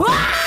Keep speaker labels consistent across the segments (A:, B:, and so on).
A: Ah!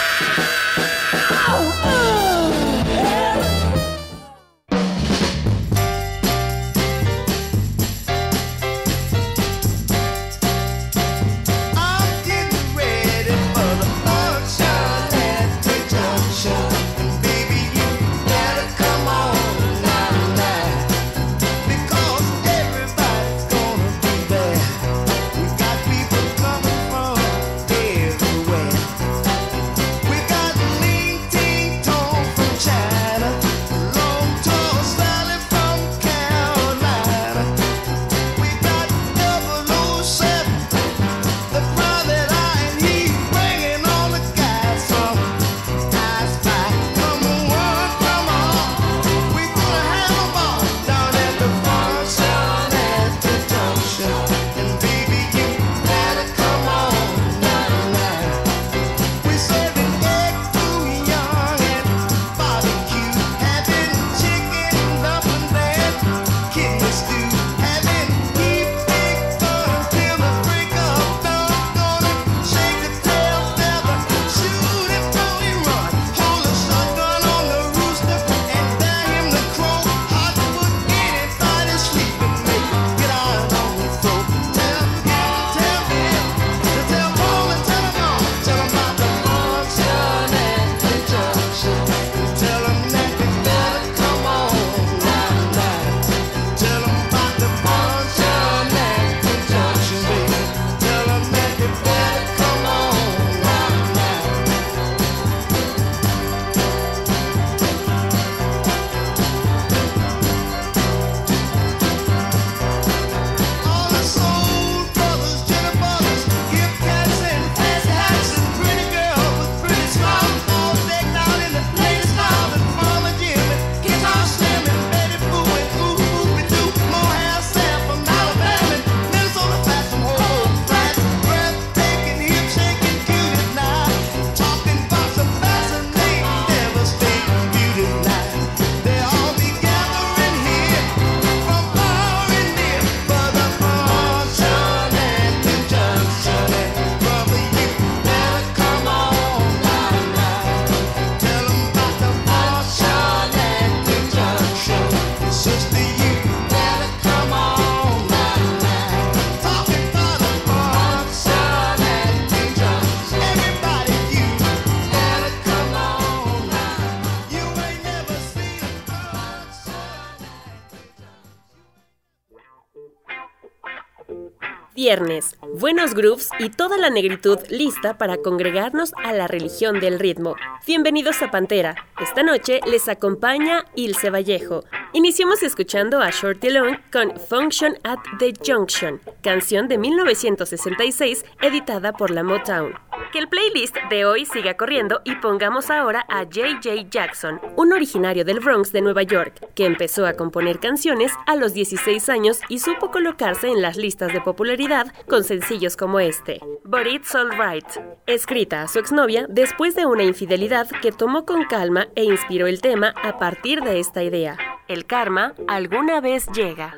B: viernes, buenos grooves y toda la negritud lista para congregarnos a la religión del ritmo. Bienvenidos a Pantera. Esta noche les acompaña Ilse Vallejo, Iniciamos escuchando a Shorty Long con Function at the Junction, canción de 1966 editada por la Motown. Que el playlist de hoy siga corriendo y pongamos ahora a J.J. Jackson, un originario del Bronx de Nueva York, que empezó a componer canciones a los 16 años y supo colocarse en las listas de popularidad con sencillos como este, But It's Alright, escrita a su exnovia después de una infidelidad que tomó con calma e inspiró el tema a partir de esta idea el karma alguna vez llega.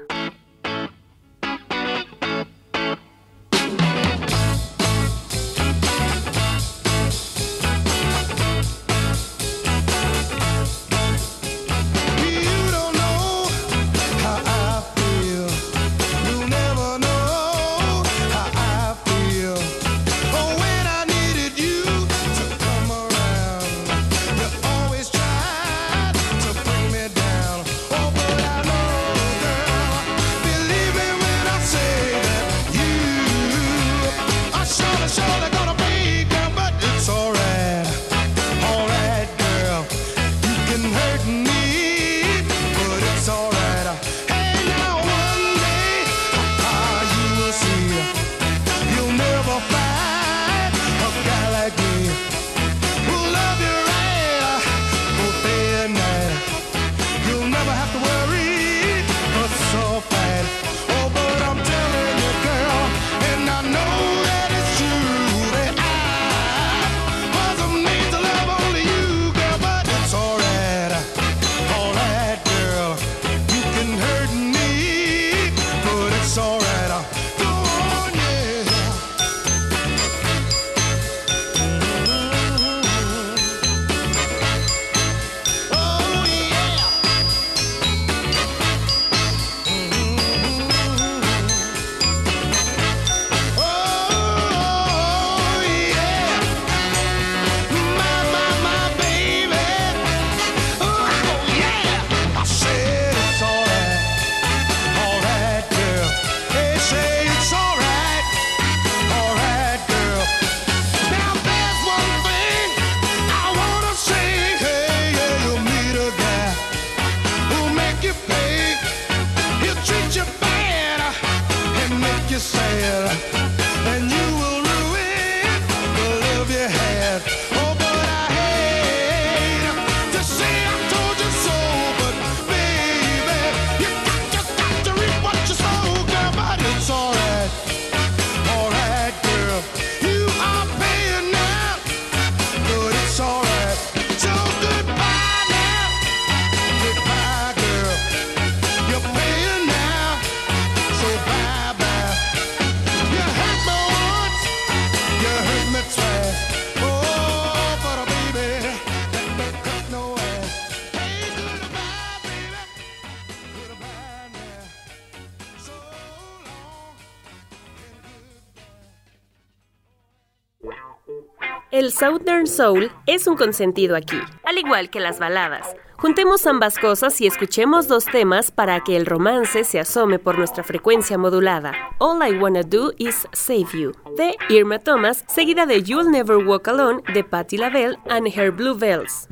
B: El Southern Soul es un consentido aquí, al igual que las baladas. Juntemos ambas cosas y escuchemos dos temas para que el romance se asome por nuestra frecuencia modulada. All I Wanna Do Is Save You, de Irma Thomas, seguida de You'll Never Walk Alone, de Patti LaBelle and Her Blue Bells.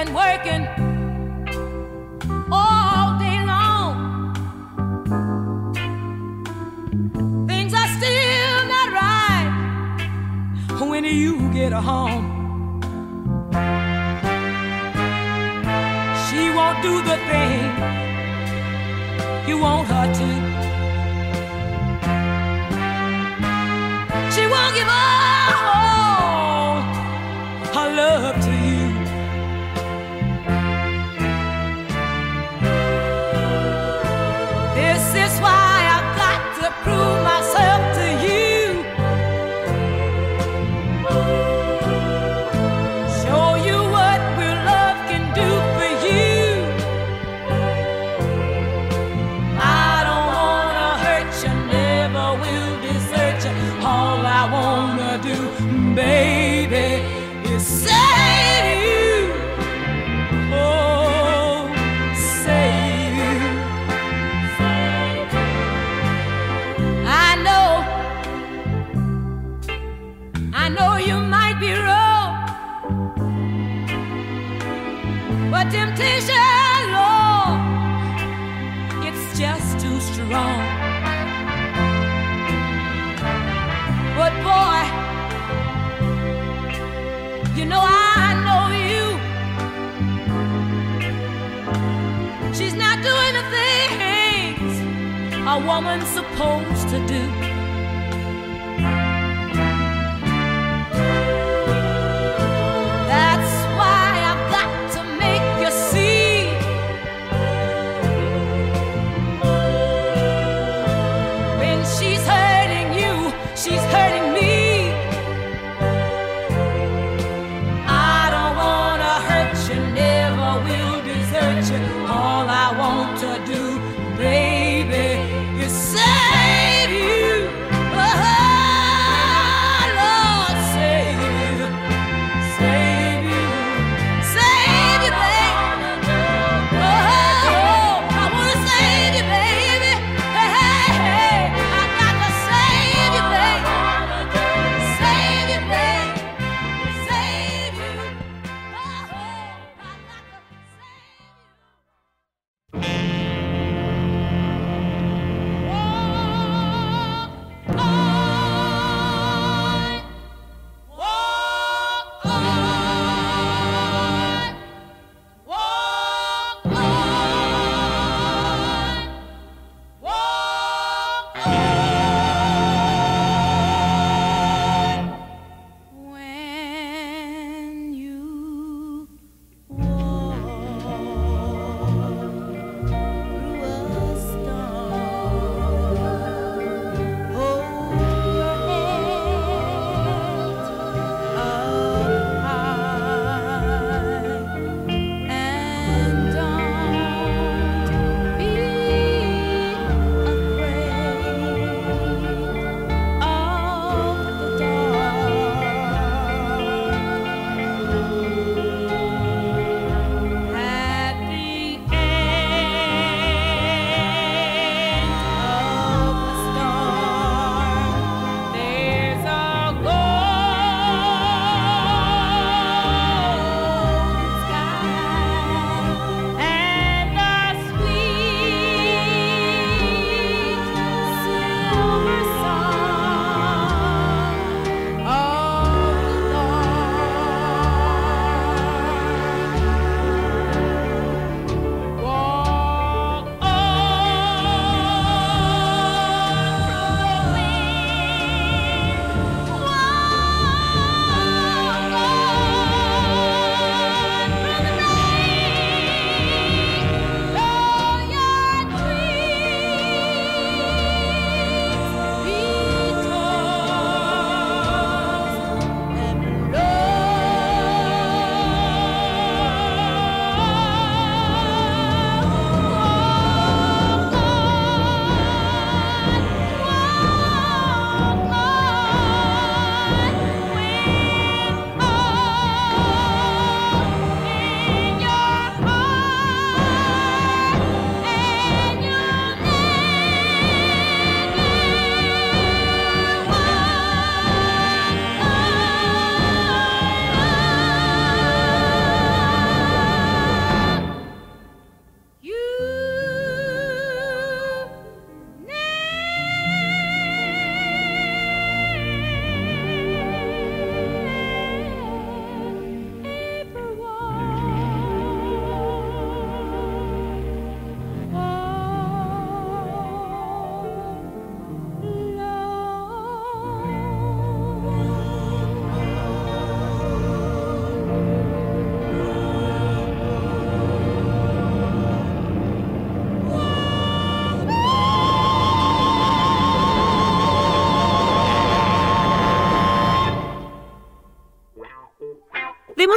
C: Been working all day long, things are still not right when you get home. She won't do the thing you want her to. She won't give all her love to woman's supposed to do.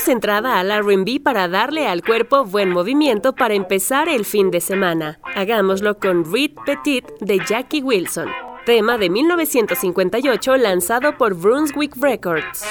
D: entrada al RB para darle al cuerpo buen movimiento para empezar el fin de semana. Hagámoslo con Read Petit de Jackie Wilson, tema de 1958 lanzado por Brunswick Records.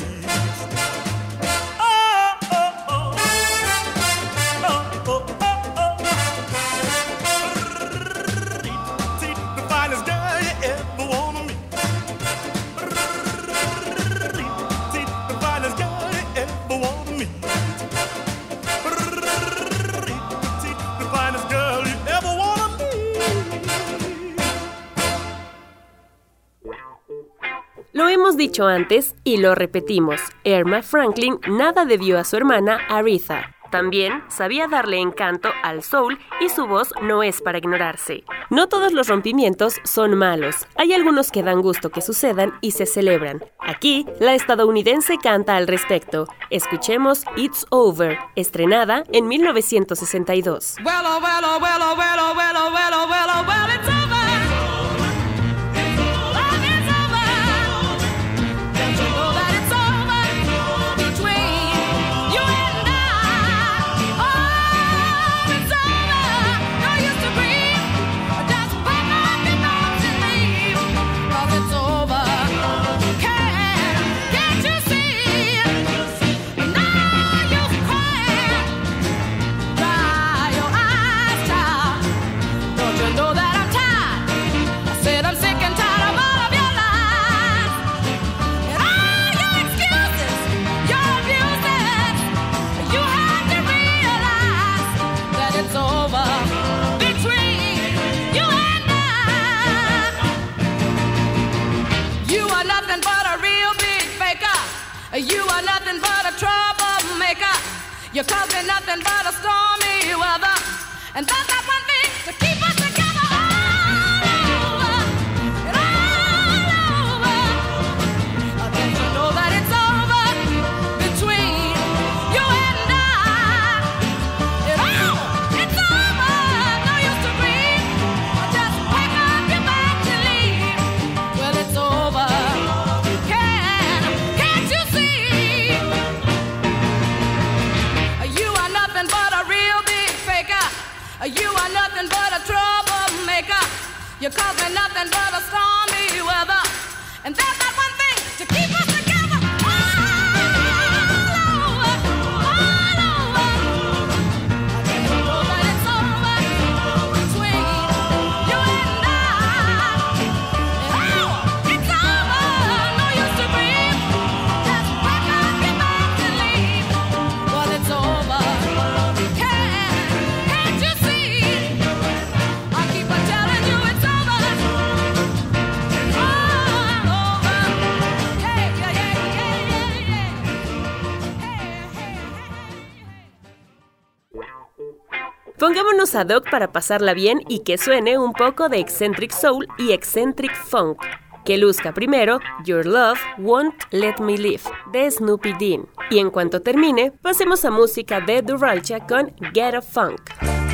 D: taste antes y lo repetimos, Irma Franklin nada debió a su hermana Aretha. También sabía darle encanto al soul y su voz no es para ignorarse. No todos los rompimientos son malos, hay algunos que dan gusto que sucedan y se celebran. Aquí, la estadounidense canta al respecto. Escuchemos It's Over, estrenada en 1962.
C: You're causing nothing but a stormy weather, and that's not one thing to keep. you call
D: Pongámonos ad hoc para pasarla bien y que suene un poco de Eccentric Soul y Eccentric Funk. Que luzca primero Your Love Won't Let Me Live de Snoopy Dean. Y en cuanto termine, pasemos a música de Duralcha con Get a Funk.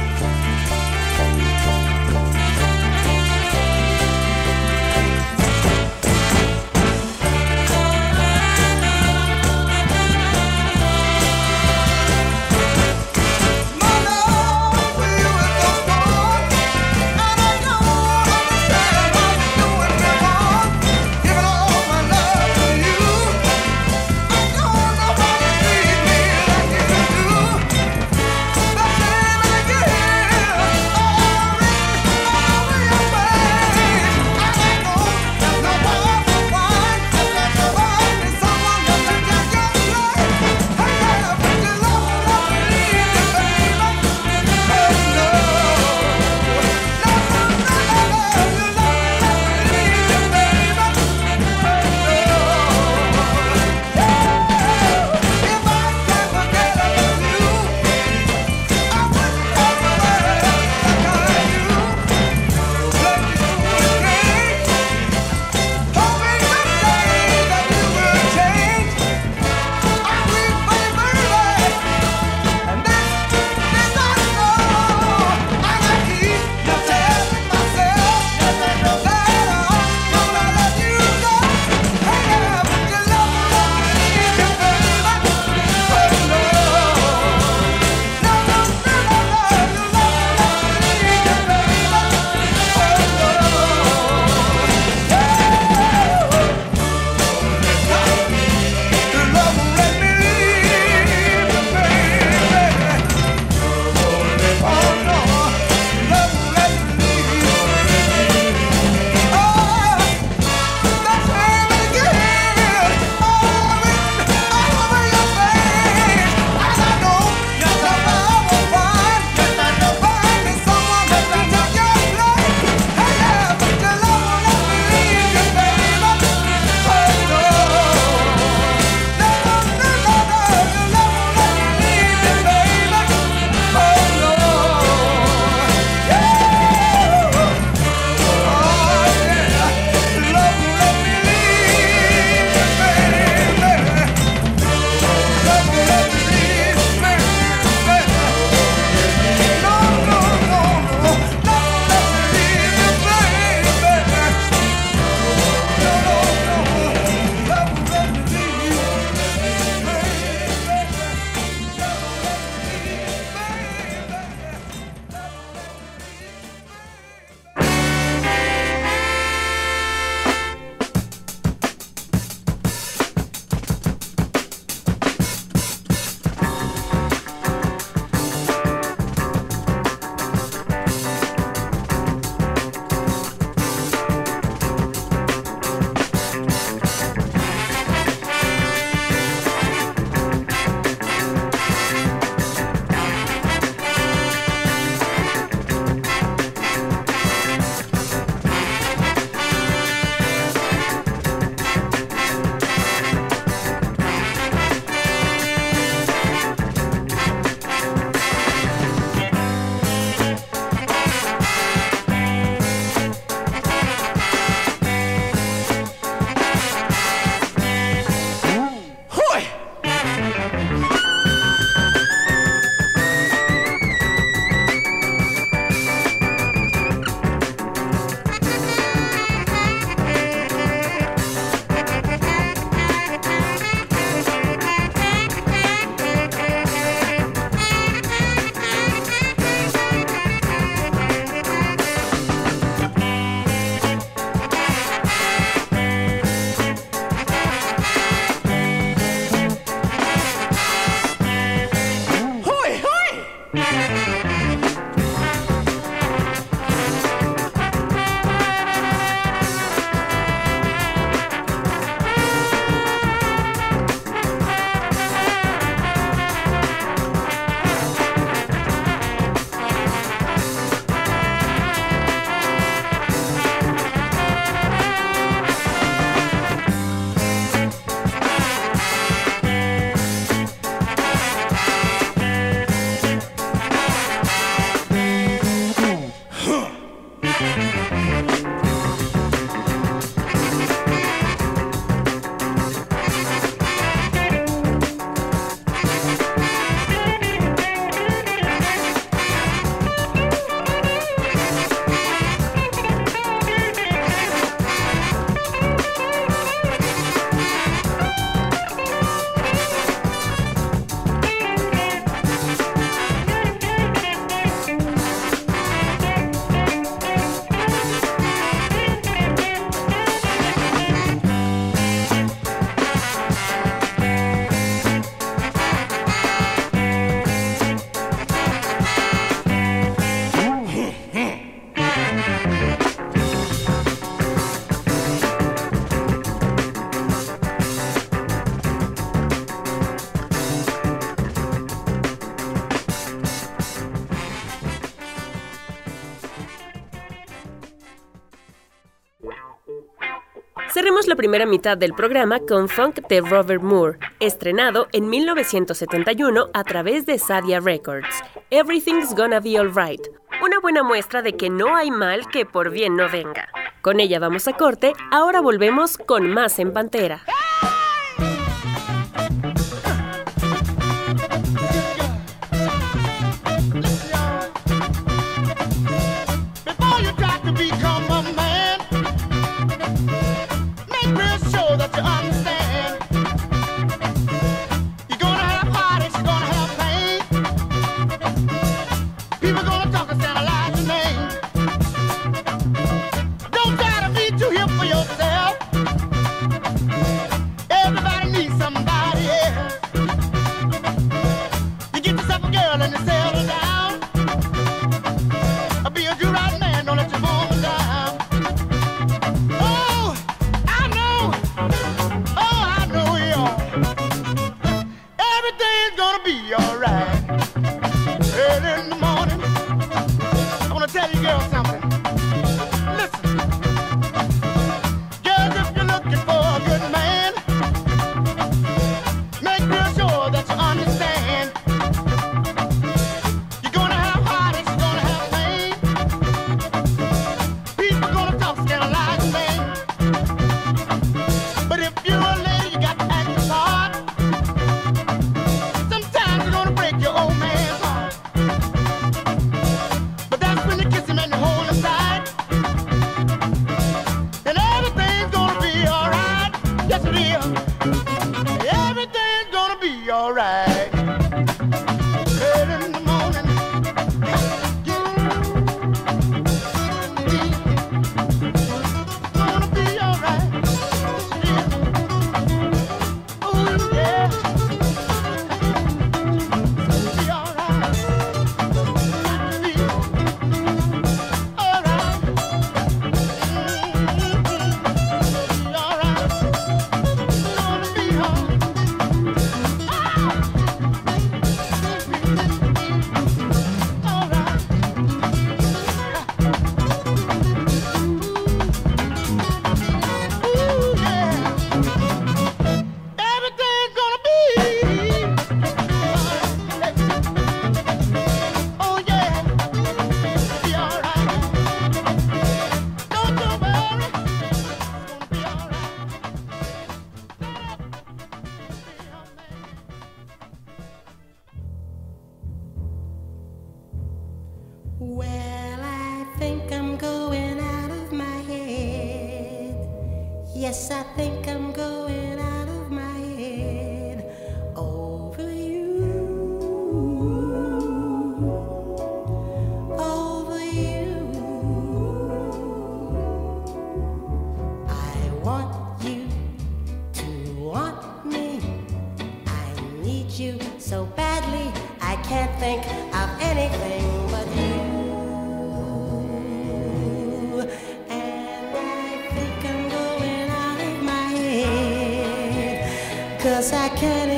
E: la primera mitad del programa con funk de Robert Moore, estrenado en 1971 a través de Sadia Records. Everything's Gonna Be Alright, una buena muestra de que no hay mal que por bien no venga. Con ella vamos a corte, ahora volvemos con más en Pantera.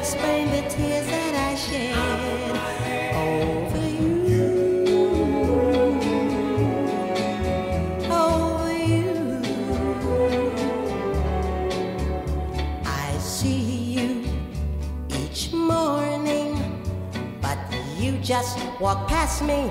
A: explain the tears that I shed over you. Over you. I see you each morning, but you just walk past me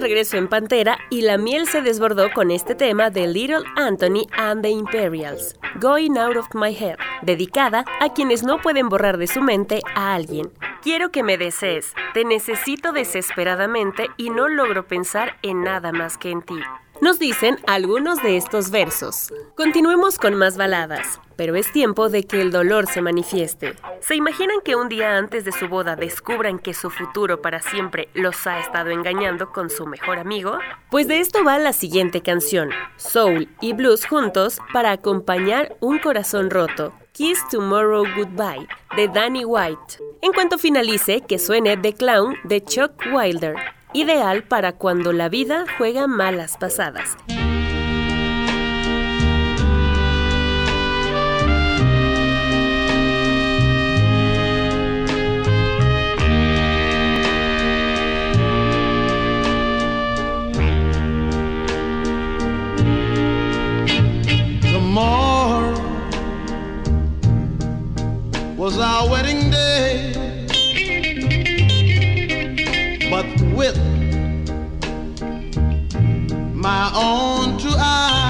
B: regreso en Pantera y la miel se desbordó con este tema de Little Anthony and the Imperials, Going Out of My Head, dedicada a quienes no pueden borrar de su mente a alguien. Quiero que me desees, te necesito desesperadamente y no logro pensar en nada más que en ti. Nos dicen algunos de estos versos. Continuemos con más baladas, pero es tiempo de que el dolor se manifieste. ¿Se imaginan que un día antes de su boda descubran que su futuro para siempre los ha estado engañando con su mejor amigo? Pues de esto va la siguiente canción, Soul y Blues juntos para acompañar un corazón roto. Kiss Tomorrow Goodbye de Danny White. En cuanto finalice, que suene The Clown de Chuck Wilder ideal para cuando la vida juega malas pasadas.
A: With my own two eyes.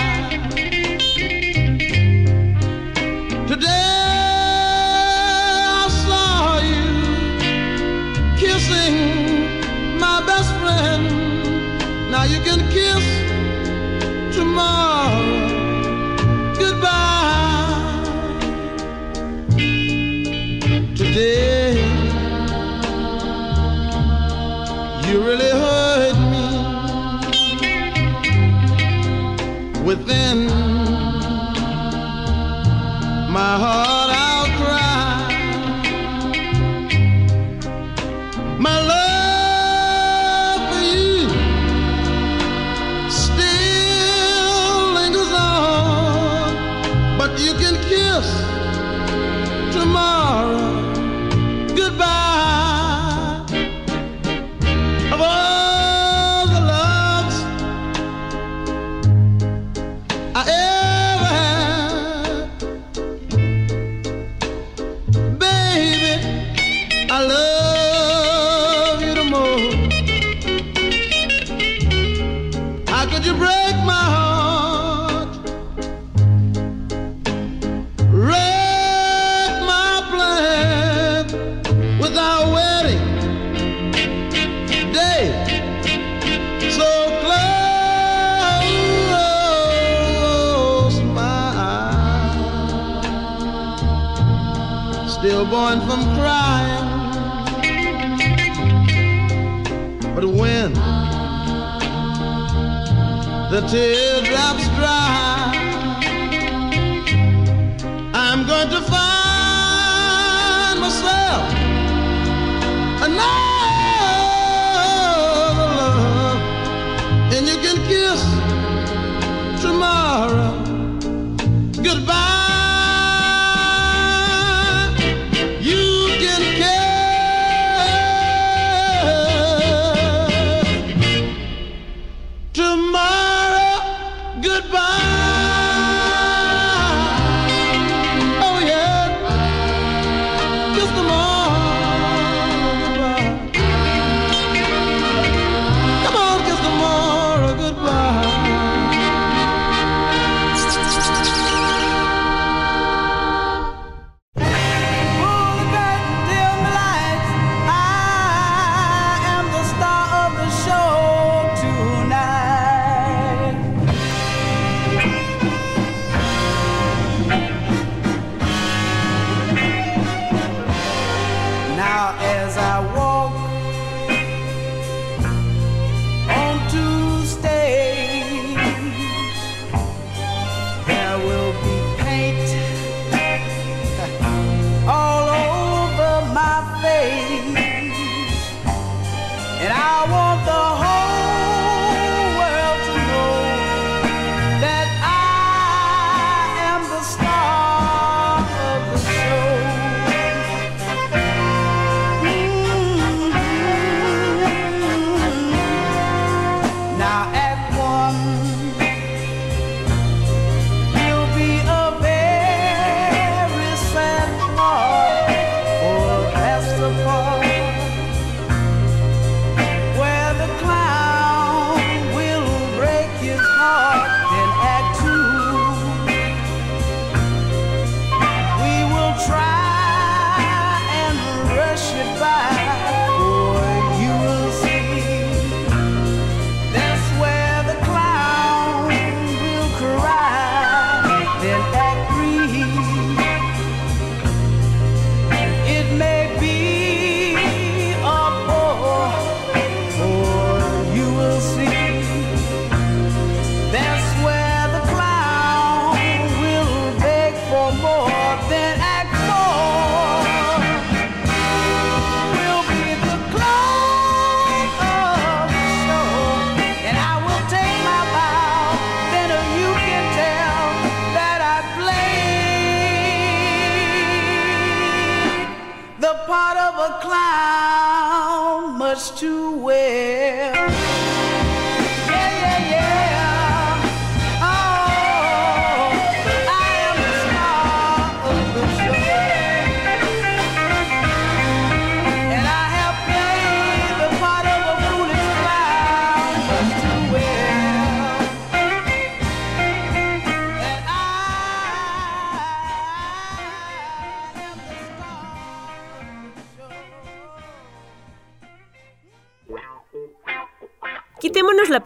C: No.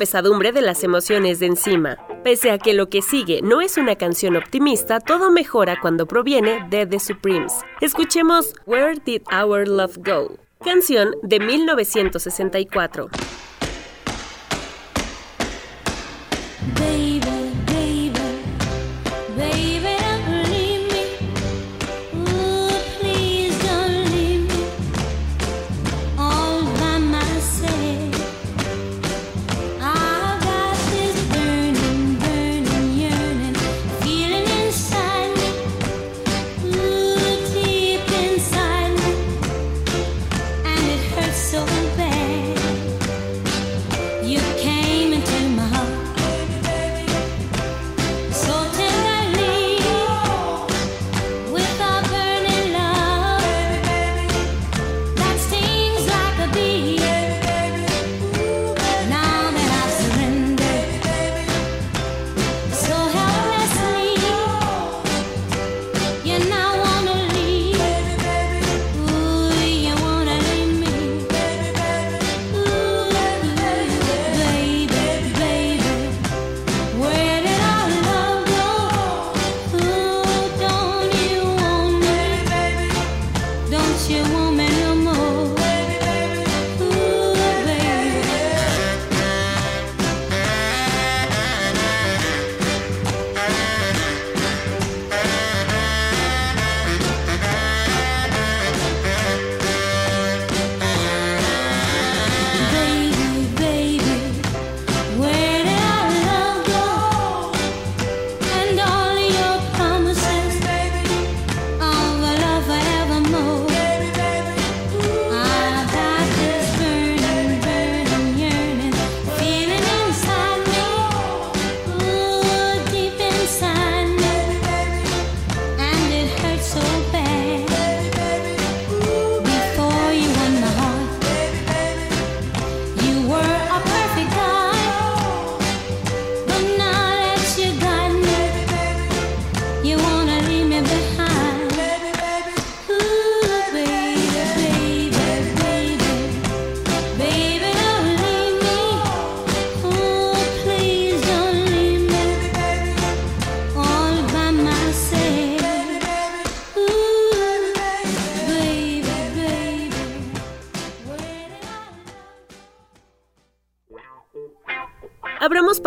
C: pesadumbre de las emociones de encima. Pese a que lo que sigue no es una canción optimista, todo mejora cuando proviene de The Supremes. Escuchemos Where Did Our Love Go, canción de 1964.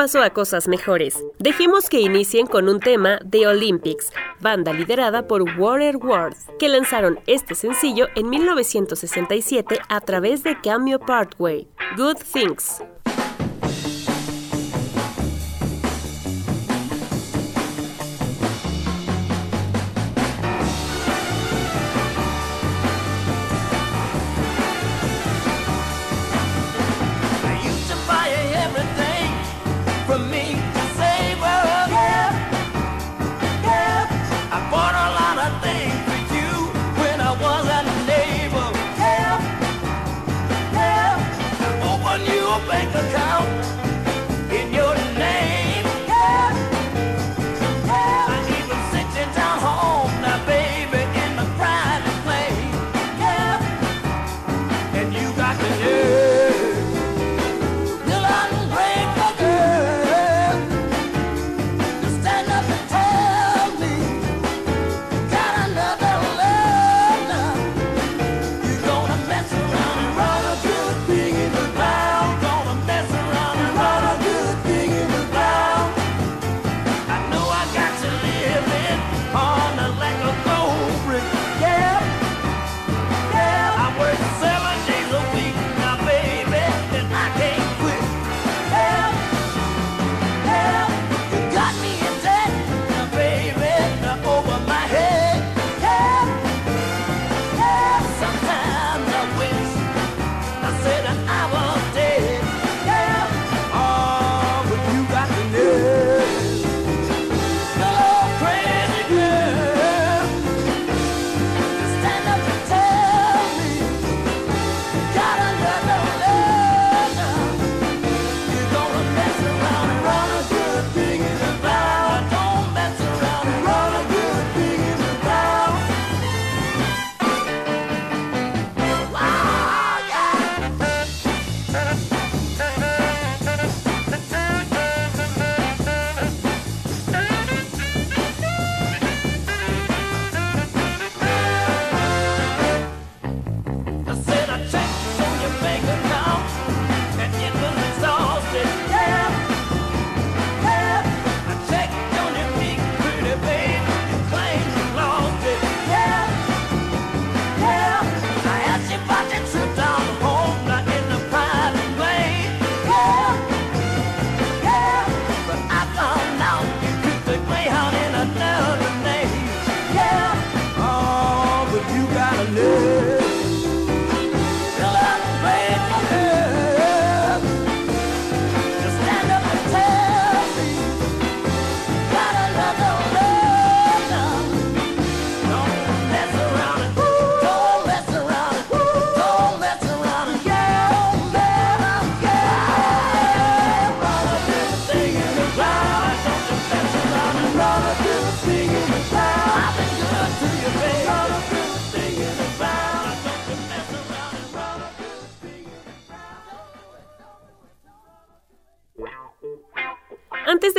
C: paso a cosas mejores. Dejemos que inicien con un tema de Olympics, banda liderada por Warner Worth, que lanzaron este sencillo en 1967 a través de Cameo Partway. Good Things.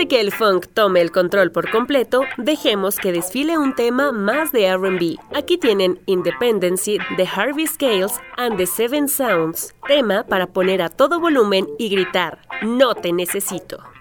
B: de que el funk tome el control por completo, dejemos que desfile un tema más de RB. Aquí tienen Independency de Harvey Scales and the Seven Sounds, tema para poner a todo volumen y gritar, no te necesito.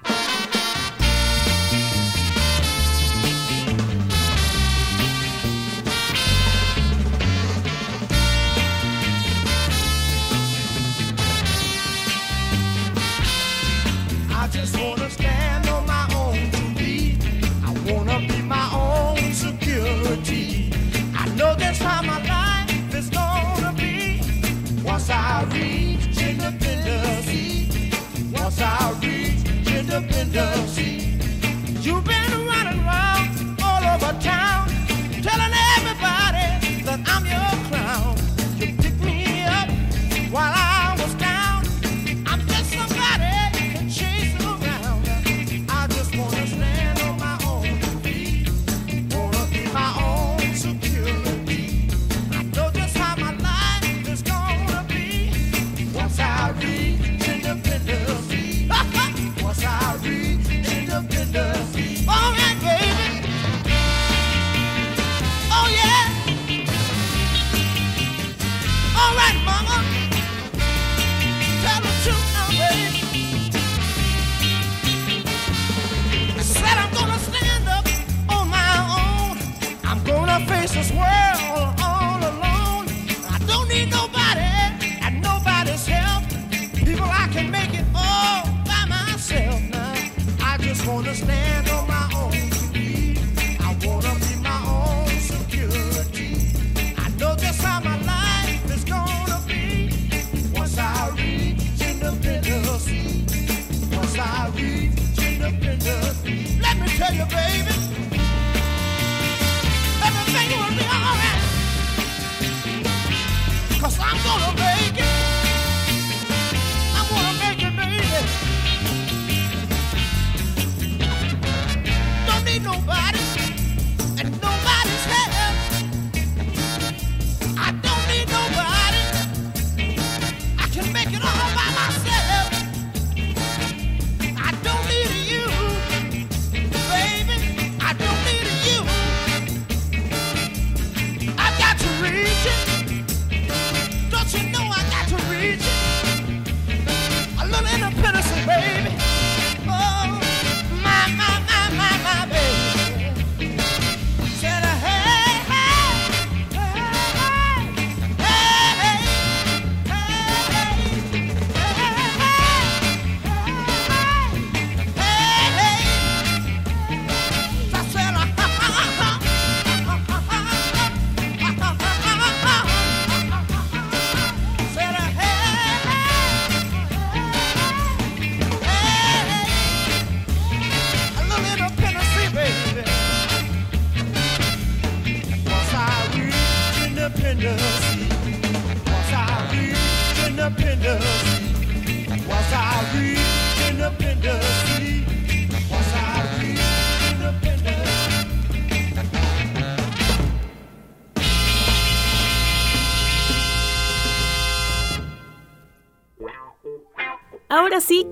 E: You've been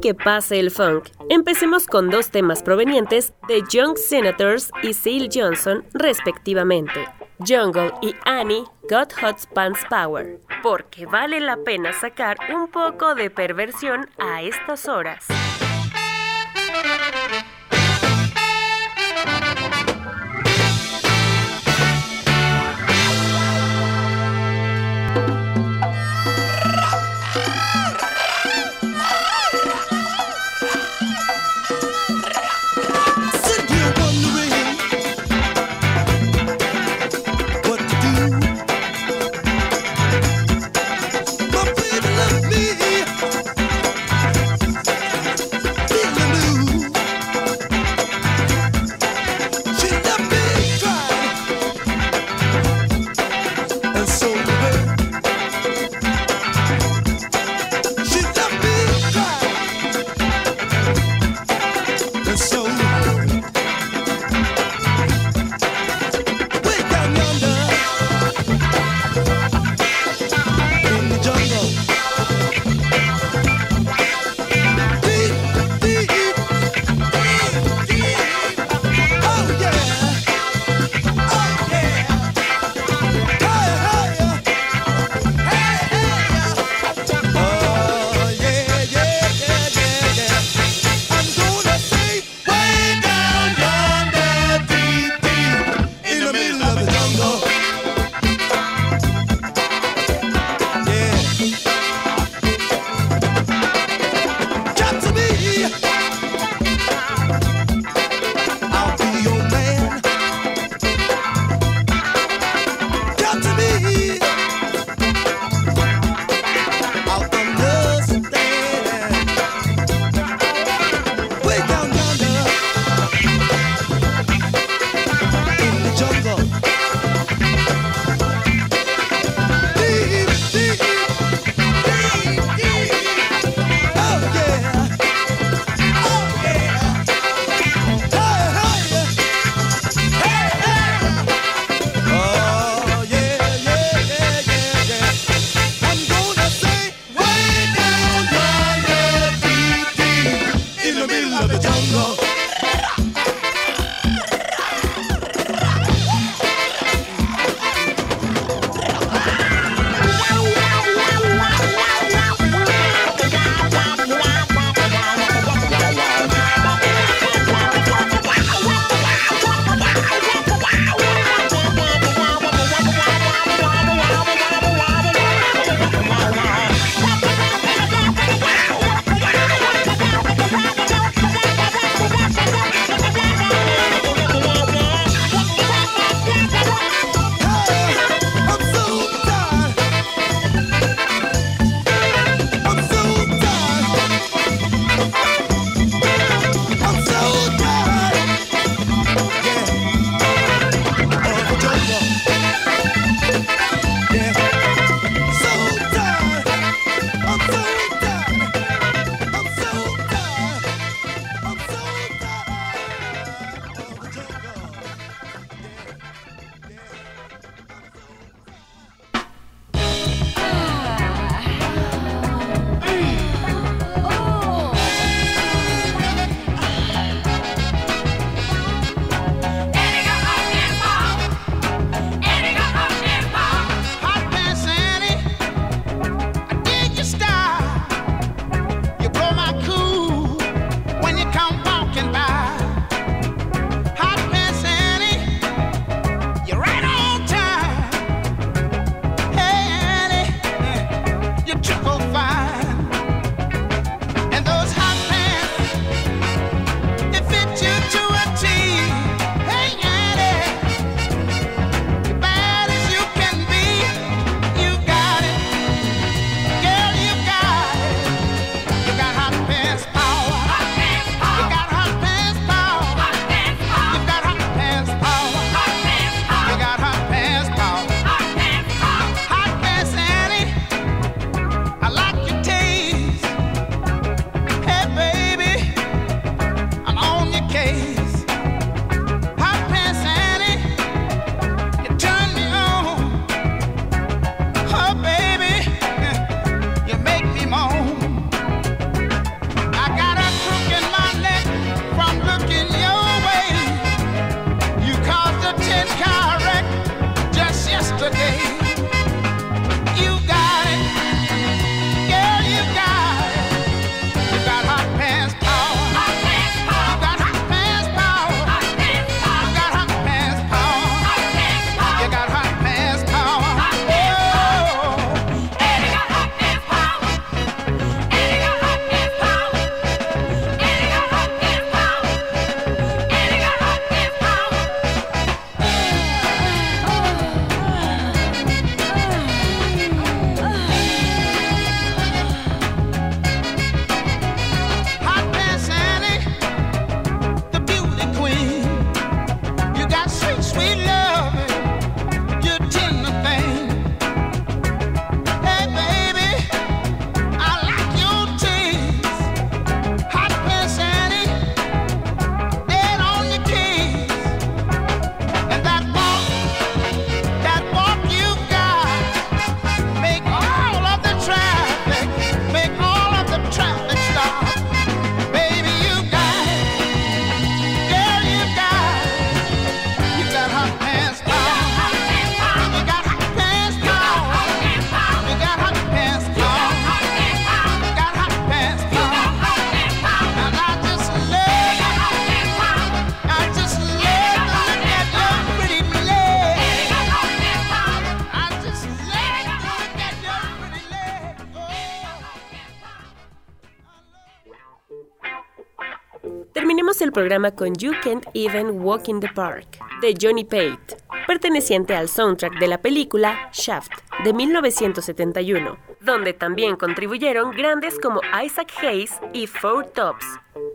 B: que pase el funk. Empecemos con dos temas provenientes de Young Senators y Seal Johnson, respectivamente. Jungle y Annie, Got Hot Pants Power. Porque vale la pena sacar un poco de perversión a estas horas. El programa con You Can't Even Walk in the Park, de Johnny Pate, perteneciente al soundtrack de la película Shaft, de 1971, donde también contribuyeron grandes como Isaac Hayes y Four Tops.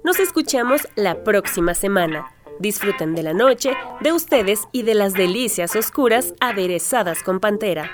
B: Nos escuchamos la próxima semana. Disfruten de la noche, de ustedes y de las delicias oscuras aderezadas con
F: Pantera.